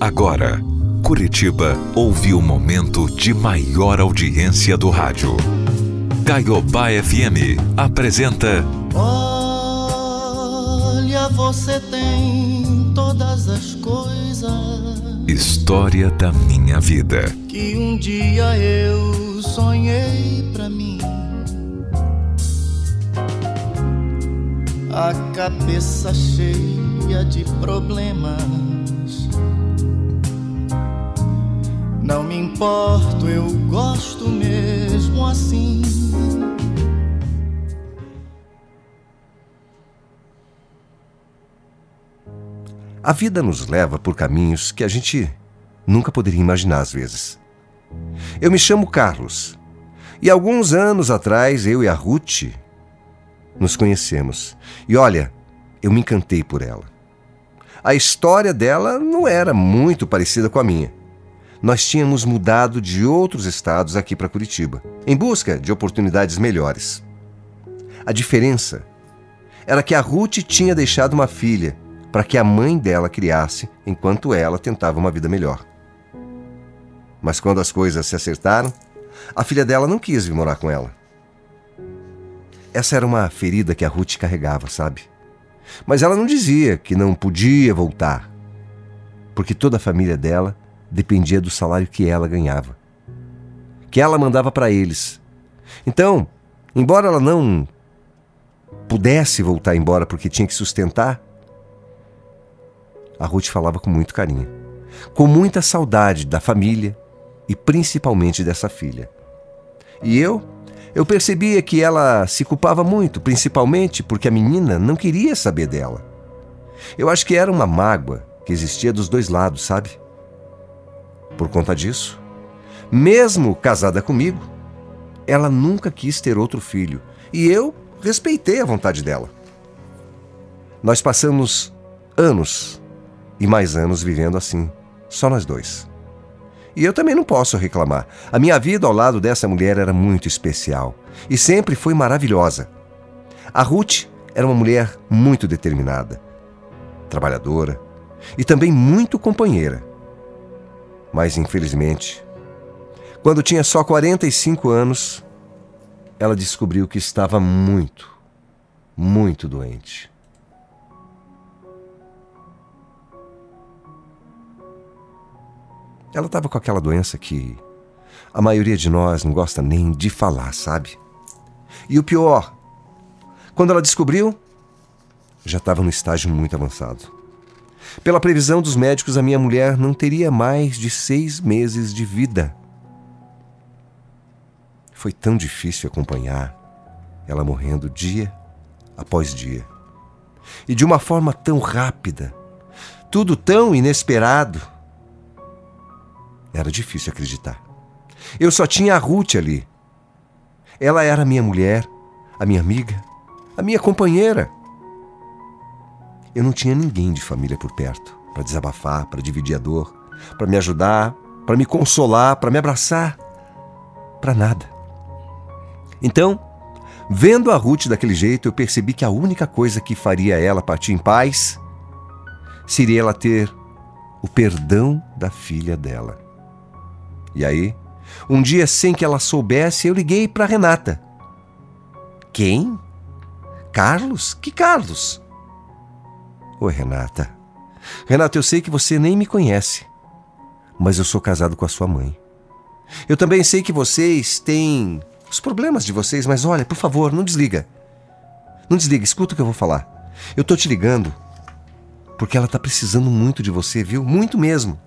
Agora, Curitiba ouve o momento de maior audiência do rádio. Caiobá FM apresenta. Olha, você tem todas as coisas. História da minha vida. Que um dia eu sonhei pra mim. A cabeça cheia de problemas. Não me importo, eu gosto mesmo assim. A vida nos leva por caminhos que a gente nunca poderia imaginar às vezes. Eu me chamo Carlos e alguns anos atrás eu e a Ruth nos conhecemos. E olha, eu me encantei por ela. A história dela não era muito parecida com a minha. Nós tínhamos mudado de outros estados aqui para Curitiba, em busca de oportunidades melhores. A diferença era que a Ruth tinha deixado uma filha para que a mãe dela criasse enquanto ela tentava uma vida melhor. Mas quando as coisas se acertaram, a filha dela não quis vir morar com ela. Essa era uma ferida que a Ruth carregava, sabe? Mas ela não dizia que não podia voltar, porque toda a família dela dependia do salário que ela ganhava, que ela mandava para eles. Então, embora ela não pudesse voltar embora porque tinha que sustentar, a Ruth falava com muito carinho, com muita saudade da família e principalmente dessa filha. E eu, eu percebia que ela se culpava muito, principalmente porque a menina não queria saber dela. Eu acho que era uma mágoa que existia dos dois lados, sabe? Por conta disso, mesmo casada comigo, ela nunca quis ter outro filho e eu respeitei a vontade dela. Nós passamos anos e mais anos vivendo assim, só nós dois. E eu também não posso reclamar. A minha vida ao lado dessa mulher era muito especial e sempre foi maravilhosa. A Ruth era uma mulher muito determinada, trabalhadora e também muito companheira. Mas infelizmente, quando tinha só 45 anos, ela descobriu que estava muito, muito doente. Ela estava com aquela doença que a maioria de nós não gosta nem de falar, sabe? E o pior, quando ela descobriu, já estava no estágio muito avançado. Pela previsão dos médicos, a minha mulher não teria mais de seis meses de vida. Foi tão difícil acompanhar ela morrendo dia após dia. E de uma forma tão rápida, tudo tão inesperado. Era difícil acreditar. Eu só tinha a Ruth ali. Ela era minha mulher, a minha amiga, a minha companheira. Eu não tinha ninguém de família por perto para desabafar, para dividir a dor, para me ajudar, para me consolar, para me abraçar. Para nada. Então, vendo a Ruth daquele jeito, eu percebi que a única coisa que faria ela partir em paz seria ela ter o perdão da filha dela. E aí, um dia sem que ela soubesse, eu liguei para Renata. Quem? Carlos? Que Carlos? Oi, Renata. Renata, eu sei que você nem me conhece, mas eu sou casado com a sua mãe. Eu também sei que vocês têm os problemas de vocês, mas olha, por favor, não desliga. Não desliga, escuta o que eu vou falar. Eu tô te ligando porque ela tá precisando muito de você, viu? Muito mesmo.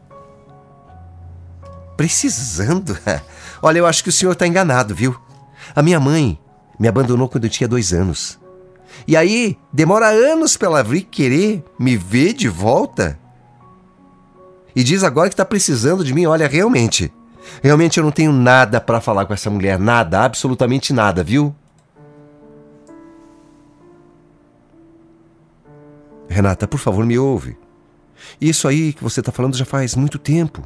Precisando? Olha, eu acho que o senhor está enganado, viu? A minha mãe me abandonou quando eu tinha dois anos. E aí, demora anos para ela vir querer me ver de volta. E diz agora que está precisando de mim. Olha, realmente, realmente eu não tenho nada para falar com essa mulher. Nada, absolutamente nada, viu? Renata, por favor, me ouve. Isso aí que você está falando já faz muito tempo.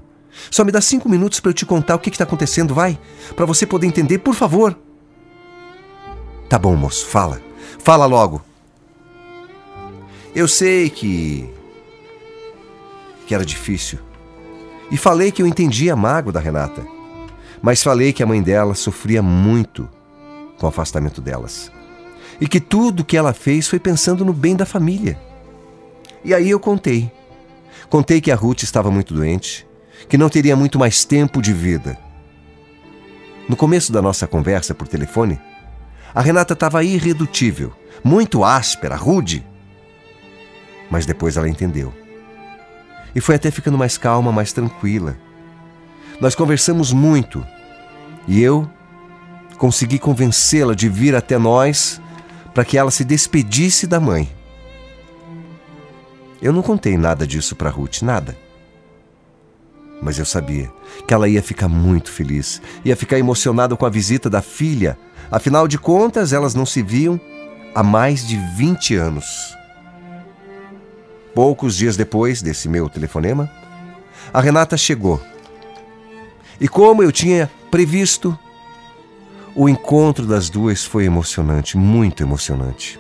Só me dá cinco minutos para eu te contar o que está acontecendo, vai? Para você poder entender, por favor. Tá bom, moço, fala. Fala logo. Eu sei que. que era difícil E falei que eu entendia a mágoa da Renata, mas falei que a mãe dela sofria muito com o afastamento delas. E que tudo que ela fez foi pensando no bem da família. E aí eu contei. Contei que a Ruth estava muito doente, que não teria muito mais tempo de vida. No começo da nossa conversa por telefone, a Renata estava irredutível, muito áspera, rude. Mas depois ela entendeu. E foi até ficando mais calma, mais tranquila. Nós conversamos muito e eu consegui convencê-la de vir até nós para que ela se despedisse da mãe. Eu não contei nada disso para Ruth, nada. Mas eu sabia que ela ia ficar muito feliz, ia ficar emocionada com a visita da filha. Afinal de contas, elas não se viam há mais de 20 anos. Poucos dias depois desse meu telefonema, a Renata chegou. E como eu tinha previsto, o encontro das duas foi emocionante, muito emocionante.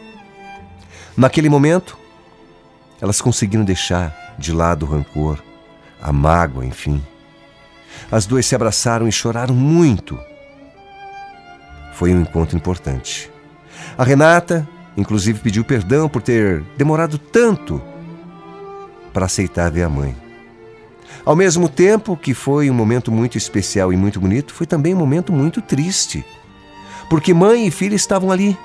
Naquele momento, elas conseguiram deixar de lado o rancor, a mágoa, enfim. As duas se abraçaram e choraram muito. Foi um encontro importante. A Renata, inclusive, pediu perdão por ter demorado tanto para aceitar ver a mãe. Ao mesmo tempo que foi um momento muito especial e muito bonito, foi também um momento muito triste. Porque mãe e filha estavam ali,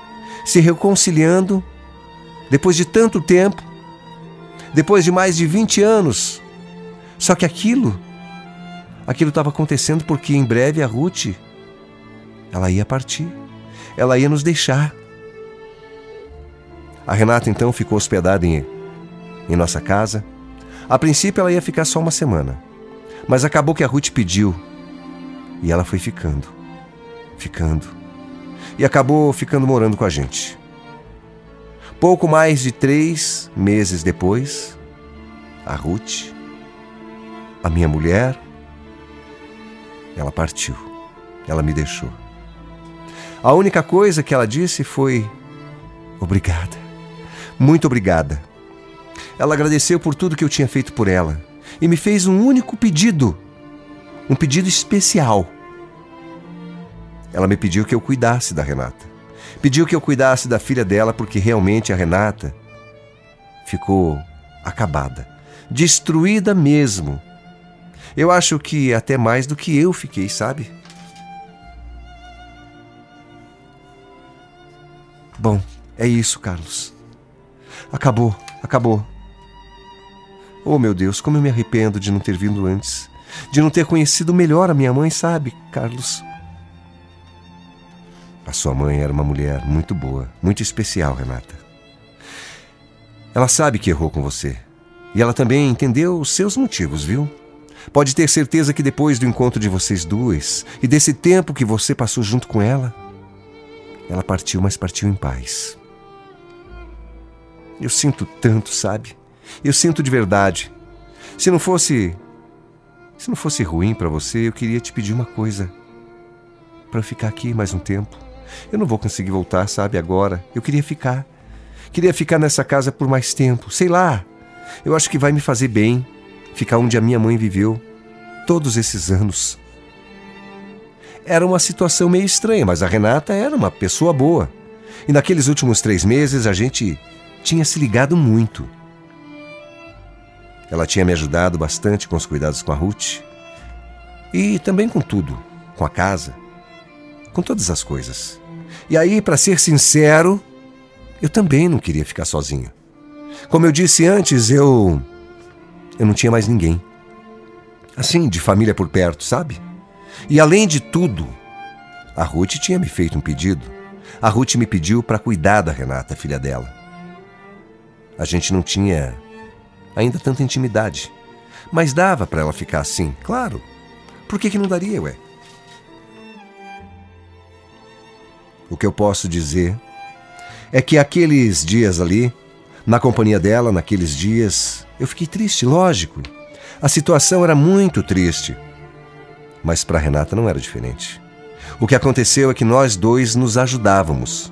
se reconciliando, depois de tanto tempo, depois de mais de 20 anos. Só que aquilo, aquilo estava acontecendo porque em breve a Ruth, ela ia partir, ela ia nos deixar. A Renata então ficou hospedada em, em nossa casa. A princípio ela ia ficar só uma semana, mas acabou que a Ruth pediu e ela foi ficando, ficando, e acabou ficando morando com a gente. Pouco mais de três meses depois, a Ruth, a minha mulher, ela partiu, ela me deixou. A única coisa que ela disse foi: obrigada, muito obrigada. Ela agradeceu por tudo que eu tinha feito por ela e me fez um único pedido, um pedido especial. Ela me pediu que eu cuidasse da Renata. Pediu que eu cuidasse da filha dela porque realmente a Renata ficou acabada, destruída mesmo. Eu acho que até mais do que eu fiquei, sabe? Bom, é isso, Carlos. Acabou, acabou. Oh, meu Deus, como eu me arrependo de não ter vindo antes. De não ter conhecido melhor a minha mãe, sabe, Carlos? A sua mãe era uma mulher muito boa, muito especial, Renata. Ela sabe que errou com você. E ela também entendeu os seus motivos, viu? Pode ter certeza que depois do encontro de vocês duas e desse tempo que você passou junto com ela, ela partiu, mas partiu em paz. Eu sinto tanto, sabe? Eu sinto de verdade. Se não fosse. Se não fosse ruim para você, eu queria te pedir uma coisa. Para ficar aqui mais um tempo. Eu não vou conseguir voltar, sabe, agora. Eu queria ficar. Queria ficar nessa casa por mais tempo. Sei lá. Eu acho que vai me fazer bem ficar onde a minha mãe viveu todos esses anos. Era uma situação meio estranha, mas a Renata era uma pessoa boa. E naqueles últimos três meses a gente tinha se ligado muito. Ela tinha me ajudado bastante com os cuidados com a Ruth e também com tudo, com a casa, com todas as coisas. E aí, para ser sincero, eu também não queria ficar sozinho. Como eu disse antes, eu. Eu não tinha mais ninguém. Assim, de família por perto, sabe? E além de tudo, a Ruth tinha me feito um pedido. A Ruth me pediu para cuidar da Renata, filha dela. A gente não tinha ainda tanta intimidade, mas dava para ela ficar assim, claro. Por que, que não daria, ué? O que eu posso dizer é que aqueles dias ali, na companhia dela, naqueles dias, eu fiquei triste, lógico. A situação era muito triste. Mas para Renata não era diferente. O que aconteceu é que nós dois nos ajudávamos.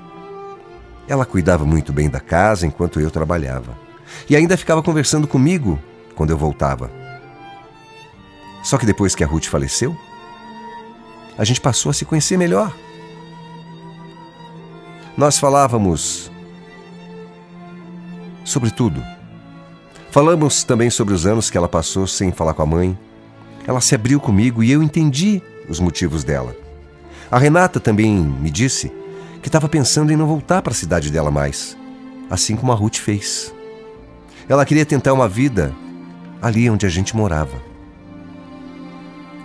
Ela cuidava muito bem da casa enquanto eu trabalhava. E ainda ficava conversando comigo quando eu voltava. Só que depois que a Ruth faleceu, a gente passou a se conhecer melhor. Nós falávamos sobre tudo. Falamos também sobre os anos que ela passou sem falar com a mãe. Ela se abriu comigo e eu entendi os motivos dela. A Renata também me disse que estava pensando em não voltar para a cidade dela mais, assim como a Ruth fez. Ela queria tentar uma vida ali onde a gente morava.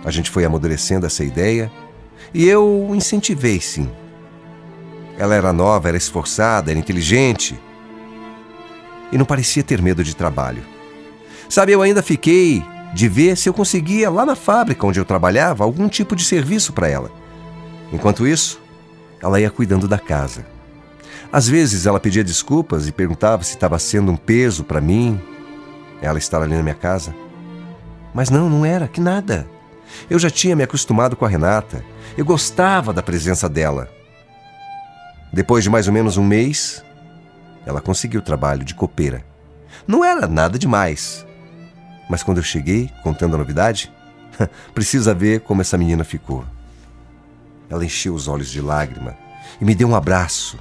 A gente foi amadurecendo essa ideia e eu incentivei sim. Ela era nova, era esforçada, era inteligente e não parecia ter medo de trabalho. Sabe, eu ainda fiquei de ver se eu conseguia lá na fábrica onde eu trabalhava algum tipo de serviço para ela. Enquanto isso, ela ia cuidando da casa. Às vezes ela pedia desculpas e perguntava se estava sendo um peso para mim, ela estar ali na minha casa. Mas não, não era, que nada. Eu já tinha me acostumado com a Renata. Eu gostava da presença dela. Depois de mais ou menos um mês, ela conseguiu trabalho de copeira. Não era nada demais. Mas quando eu cheguei, contando a novidade, precisa ver como essa menina ficou. Ela encheu os olhos de lágrima e me deu um abraço.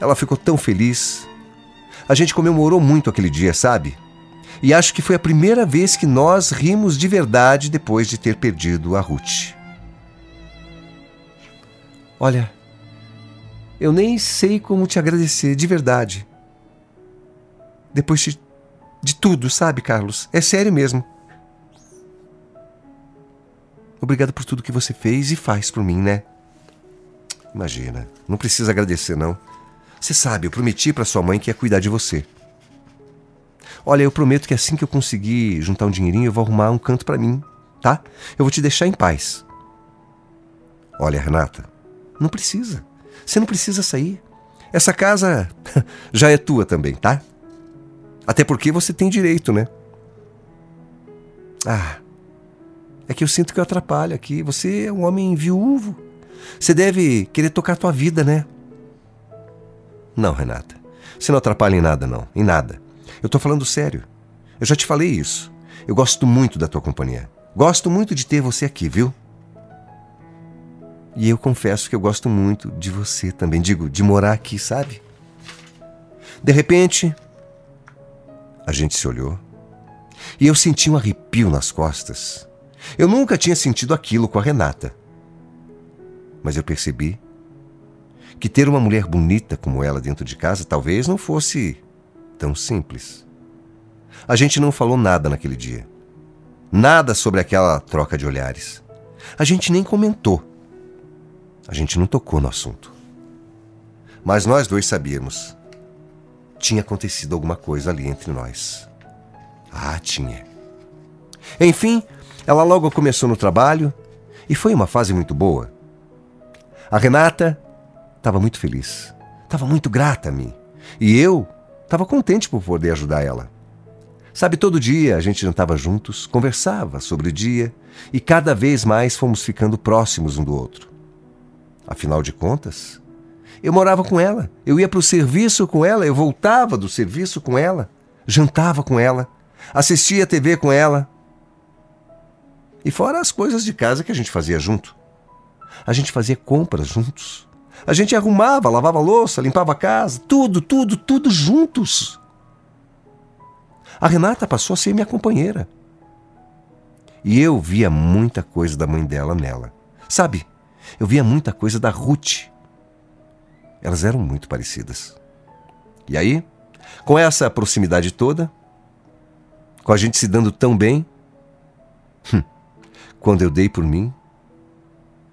Ela ficou tão feliz. A gente comemorou muito aquele dia, sabe? E acho que foi a primeira vez que nós rimos de verdade depois de ter perdido a Ruth. Olha, eu nem sei como te agradecer, de verdade. Depois de, de tudo, sabe, Carlos? É sério mesmo. Obrigado por tudo que você fez e faz por mim, né? Imagina, não precisa agradecer, não. Você sabe, eu prometi para sua mãe que ia cuidar de você. Olha, eu prometo que assim que eu conseguir juntar um dinheirinho, eu vou arrumar um canto para mim, tá? Eu vou te deixar em paz. Olha, Renata, não precisa. Você não precisa sair. Essa casa já é tua também, tá? Até porque você tem direito, né? Ah, é que eu sinto que eu atrapalho aqui. Você é um homem viúvo. Você deve querer tocar a tua vida, né? Não, Renata. Você não atrapalha em nada, não. Em nada. Eu tô falando sério. Eu já te falei isso. Eu gosto muito da tua companhia. Gosto muito de ter você aqui, viu? E eu confesso que eu gosto muito de você também. Digo, de morar aqui, sabe? De repente, a gente se olhou e eu senti um arrepio nas costas. Eu nunca tinha sentido aquilo com a Renata mas eu percebi que ter uma mulher bonita como ela dentro de casa talvez não fosse tão simples. A gente não falou nada naquele dia. Nada sobre aquela troca de olhares. A gente nem comentou. A gente não tocou no assunto. Mas nós dois sabíamos. Tinha acontecido alguma coisa ali entre nós. Ah, tinha. Enfim, ela logo começou no trabalho e foi uma fase muito boa. A Renata estava muito feliz, estava muito grata a mim. E eu estava contente por poder ajudar ela. Sabe, todo dia a gente jantava juntos, conversava sobre o dia e cada vez mais fomos ficando próximos um do outro. Afinal de contas, eu morava com ela, eu ia para o serviço com ela, eu voltava do serviço com ela, jantava com ela, assistia TV com ela. E fora as coisas de casa que a gente fazia junto. A gente fazia compras juntos. A gente arrumava, lavava louça, limpava a casa, tudo, tudo, tudo juntos. A Renata passou a ser minha companheira. E eu via muita coisa da mãe dela nela. Sabe, eu via muita coisa da Ruth. Elas eram muito parecidas. E aí, com essa proximidade toda, com a gente se dando tão bem, hum, quando eu dei por mim,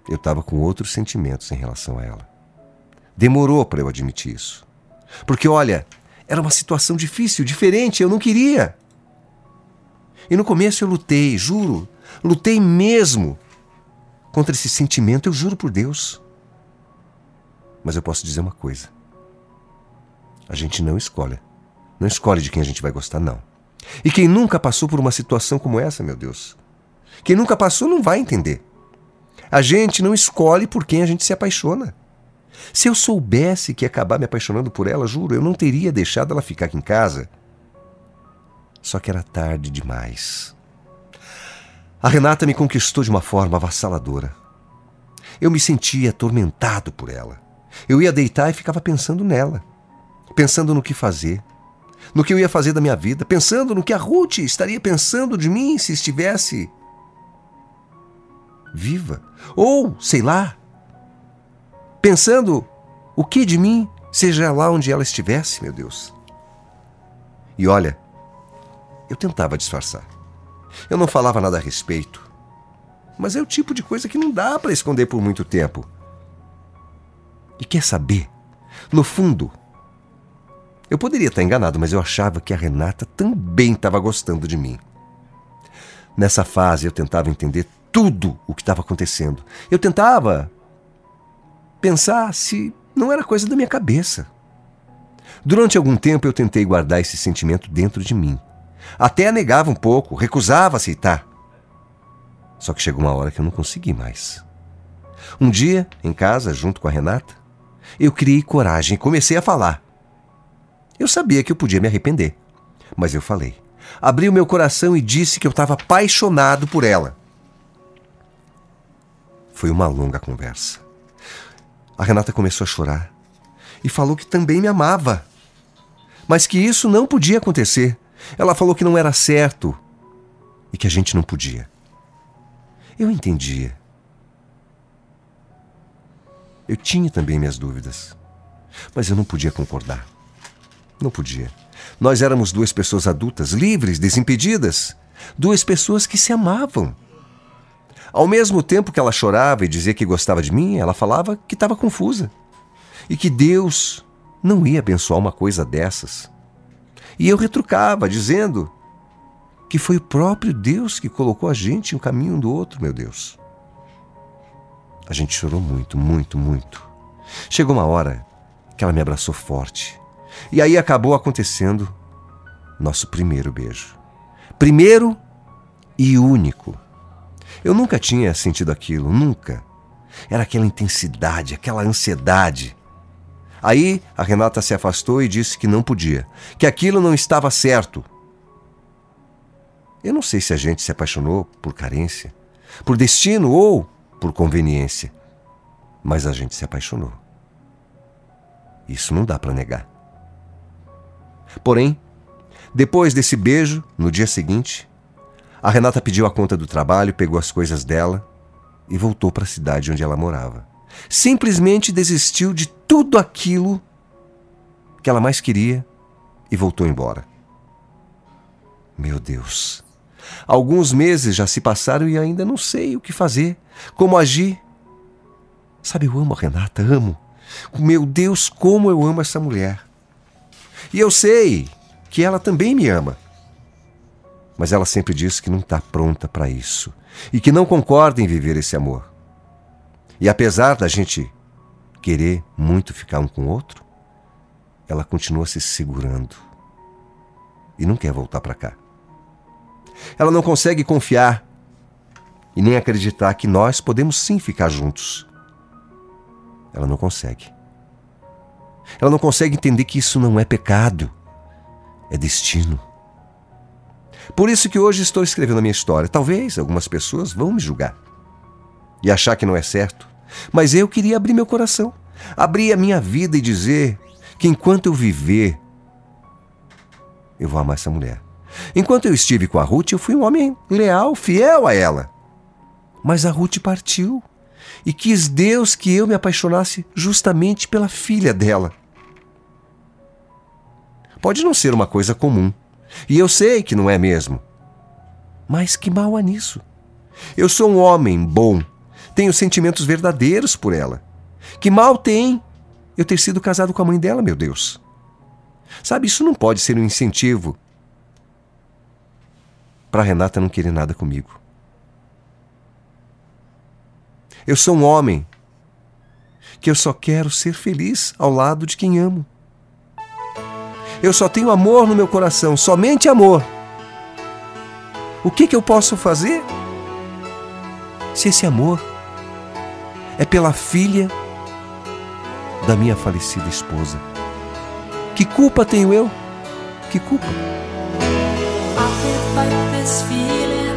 eu estava com outros sentimentos em relação a ela. Demorou para eu admitir isso. Porque, olha, era uma situação difícil, diferente, eu não queria. E no começo eu lutei, juro, lutei mesmo contra esse sentimento, eu juro por Deus. Mas eu posso dizer uma coisa: a gente não escolhe. Não escolhe de quem a gente vai gostar, não. E quem nunca passou por uma situação como essa, meu Deus? Quem nunca passou não vai entender. A gente não escolhe por quem a gente se apaixona. Se eu soubesse que ia acabar me apaixonando por ela, juro, eu não teria deixado ela ficar aqui em casa. Só que era tarde demais. A Renata me conquistou de uma forma avassaladora. Eu me sentia atormentado por ela. Eu ia deitar e ficava pensando nela, pensando no que fazer, no que eu ia fazer da minha vida, pensando no que a Ruth estaria pensando de mim se estivesse viva. Ou, sei lá, pensando o que de mim, seja lá onde ela estivesse, meu Deus. E olha, eu tentava disfarçar. Eu não falava nada a respeito. Mas é o tipo de coisa que não dá para esconder por muito tempo. E quer saber? No fundo, eu poderia estar enganado, mas eu achava que a Renata também estava gostando de mim. Nessa fase eu tentava entender tudo o que estava acontecendo. Eu tentava pensar se não era coisa da minha cabeça. Durante algum tempo eu tentei guardar esse sentimento dentro de mim. Até negava um pouco, recusava aceitar. Só que chegou uma hora que eu não consegui mais. Um dia, em casa, junto com a Renata, eu criei coragem e comecei a falar. Eu sabia que eu podia me arrepender, mas eu falei. Abri o meu coração e disse que eu estava apaixonado por ela. Foi uma longa conversa. A Renata começou a chorar e falou que também me amava, mas que isso não podia acontecer. Ela falou que não era certo e que a gente não podia. Eu entendia. Eu tinha também minhas dúvidas, mas eu não podia concordar. Não podia. Nós éramos duas pessoas adultas, livres, desimpedidas, duas pessoas que se amavam. Ao mesmo tempo que ela chorava e dizia que gostava de mim, ela falava que estava confusa e que Deus não ia abençoar uma coisa dessas. E eu retrucava, dizendo que foi o próprio Deus que colocou a gente em um caminho do outro, meu Deus. A gente chorou muito, muito, muito. Chegou uma hora que ela me abraçou forte. E aí acabou acontecendo nosso primeiro beijo. Primeiro e único. Eu nunca tinha sentido aquilo, nunca. Era aquela intensidade, aquela ansiedade. Aí a Renata se afastou e disse que não podia, que aquilo não estava certo. Eu não sei se a gente se apaixonou por carência, por destino ou por conveniência, mas a gente se apaixonou. Isso não dá para negar. Porém, depois desse beijo, no dia seguinte, a Renata pediu a conta do trabalho, pegou as coisas dela e voltou para a cidade onde ela morava. Simplesmente desistiu de tudo aquilo que ela mais queria e voltou embora. Meu Deus. Alguns meses já se passaram e ainda não sei o que fazer, como agir. Sabe, eu amo a Renata, amo. Meu Deus, como eu amo essa mulher. E eu sei que ela também me ama mas ela sempre diz que não está pronta para isso e que não concorda em viver esse amor. E apesar da gente querer muito ficar um com o outro, ela continua se segurando e não quer voltar para cá. Ela não consegue confiar e nem acreditar que nós podemos sim ficar juntos. Ela não consegue. Ela não consegue entender que isso não é pecado, é destino. Por isso que hoje estou escrevendo a minha história. Talvez algumas pessoas vão me julgar e achar que não é certo, mas eu queria abrir meu coração, abrir a minha vida e dizer que enquanto eu viver, eu vou amar essa mulher. Enquanto eu estive com a Ruth, eu fui um homem leal, fiel a ela. Mas a Ruth partiu e quis Deus que eu me apaixonasse justamente pela filha dela. Pode não ser uma coisa comum, e eu sei que não é mesmo. Mas que mal há nisso? Eu sou um homem bom, tenho sentimentos verdadeiros por ela. Que mal tem eu ter sido casado com a mãe dela, meu Deus? Sabe, isso não pode ser um incentivo para Renata não querer nada comigo. Eu sou um homem que eu só quero ser feliz ao lado de quem amo. Eu só tenho amor no meu coração, somente amor. O que, que eu posso fazer? Se esse amor é pela filha da minha falecida esposa. Que culpa tenho eu? Que culpa? I can't fight this feeling.